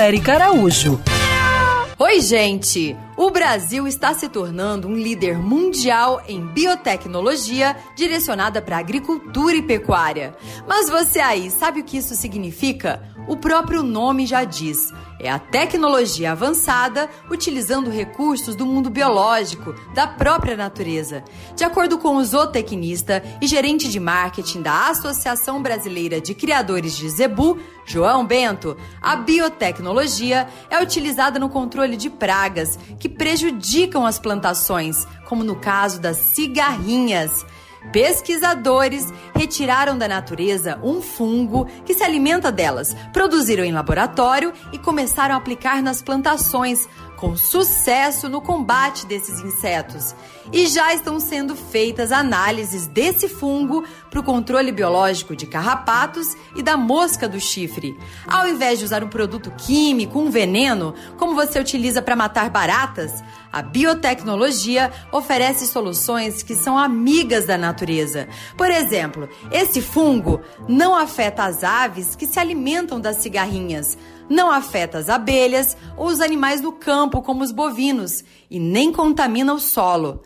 Eric Araújo. Oi, gente! O Brasil está se tornando um líder mundial em biotecnologia direcionada para agricultura e pecuária. Mas você aí, sabe o que isso significa? O próprio nome já diz. É a tecnologia avançada utilizando recursos do mundo biológico, da própria natureza. De acordo com o zootecnista e gerente de marketing da Associação Brasileira de Criadores de Zebu, João Bento, a biotecnologia é utilizada no controle de pragas que prejudicam as plantações, como no caso das cigarrinhas. Pesquisadores retiraram da natureza um fungo que se alimenta delas, produziram em laboratório e começaram a aplicar nas plantações, com sucesso no combate desses insetos. E já estão sendo feitas análises desse fungo para o controle biológico de carrapatos e da mosca do chifre. Ao invés de usar um produto químico, um veneno, como você utiliza para matar baratas, a biotecnologia oferece soluções que são amigas da natureza. Por exemplo, esse fungo não afeta as aves que se alimentam das cigarrinhas não afeta as abelhas ou os animais do campo, como os bovinos, e nem contamina o solo.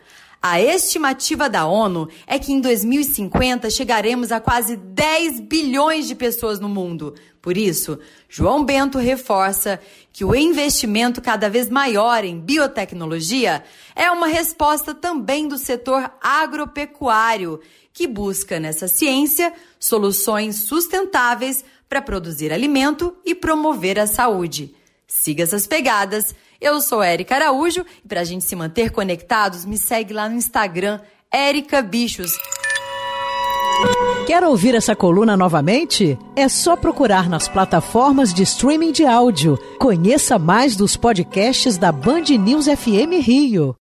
A estimativa da ONU é que em 2050 chegaremos a quase 10 bilhões de pessoas no mundo. Por isso, João Bento reforça que o investimento cada vez maior em biotecnologia é uma resposta também do setor agropecuário, que busca nessa ciência soluções sustentáveis para produzir alimento e promover a saúde. Siga essas pegadas. Eu sou Érica Araújo e para a gente se manter conectados, me segue lá no Instagram, Érica Bichos. Quer ouvir essa coluna novamente? É só procurar nas plataformas de streaming de áudio. Conheça mais dos podcasts da Band News FM Rio.